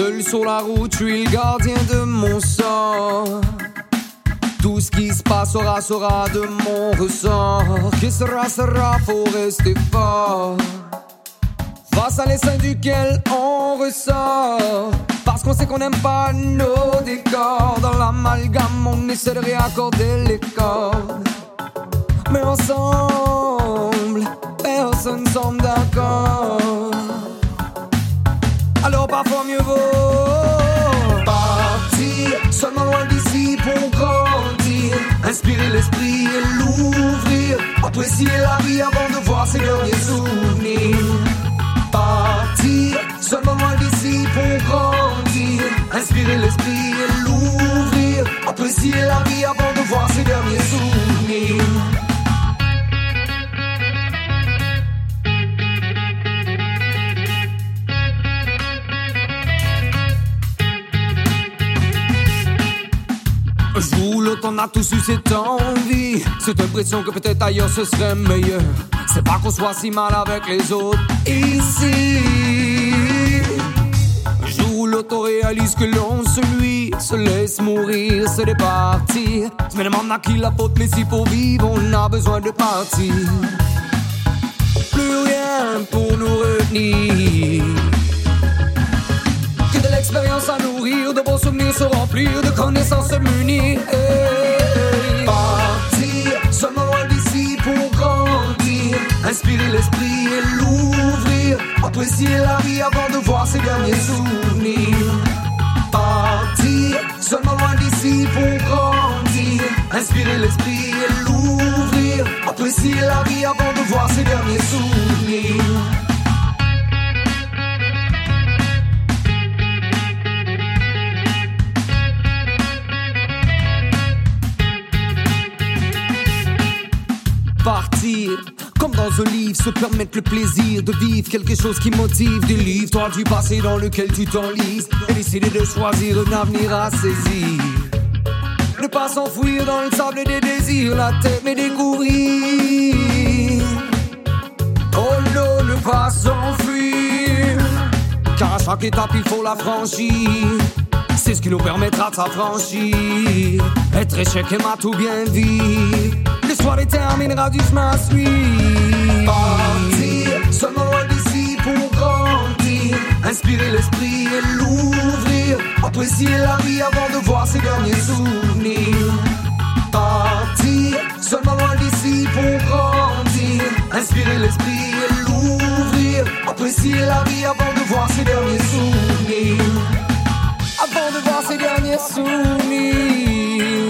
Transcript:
Seul sur la route, je suis gardien de mon sang. Tout ce qui se passera sera de mon ressort. Que sera, sera, faut rester fort. Face à l'essaim duquel on ressort. Parce qu'on sait qu'on n'aime pas nos décors. Dans l'amalgame, on essaie de réaccorder les cordes. Mais ensemble, personne semble d'accord. Alors parfois mieux vaut partir seulement loin d'ici pour grandir. Inspirer l'esprit et l'ouvrir. Apprécier la vie avant de voir ses derniers L'esprit et l'ouvrir. Apprécier la vie avant de voir ses derniers souvenirs. Je roule, on a tous eu cette envie. Cette impression que peut-être ailleurs ce serait meilleur. C'est pas qu'on soit si mal avec les autres ici. Réalise que l'on se lui se laisse mourir, c'est de partir. Je me demande à qui la faute, mais si pour vivre, on a besoin de partir. Plus rien pour nous retenir que de l'expérience à nourrir, de beaux souvenirs se remplir, de connaissances se munir. Partir seulement loin d'ici pour grandir, inspirer l'esprit et l'ouvrir, apprécier la vie avant de voir ses derniers souvenirs. Partir seulement loin d'ici pour grandir, inspirer l'esprit et l'ouvrir, apprécier la vie avant de voir ses derniers souvenirs. partir. Comme dans un livre, se permettre le plaisir de vivre quelque chose qui motive. Des livres, toi du passé dans lequel tu t'enlises. Et décider de choisir un avenir à saisir. Ne pas s'enfouir dans le sable des désirs, la tête mais découvrir. Oh non, ne pas s'enfuir. Car à chaque étape, il faut la franchir. C'est ce qui nous permettra de s'affranchir. Être échec et mat ou bien vivre. L'histoire déterminera du chemin à suivre. Partir, seulement loin d'ici pour grandir. Inspirer l'esprit et l'ouvrir. Apprécier la vie avant de voir ses derniers souvenirs. Partir, seulement loin d'ici pour grandir. Inspirer l'esprit et l'ouvrir. Apprécier la vie avant de voir ses derniers souvenirs avant de voir ses derniers souvenirs.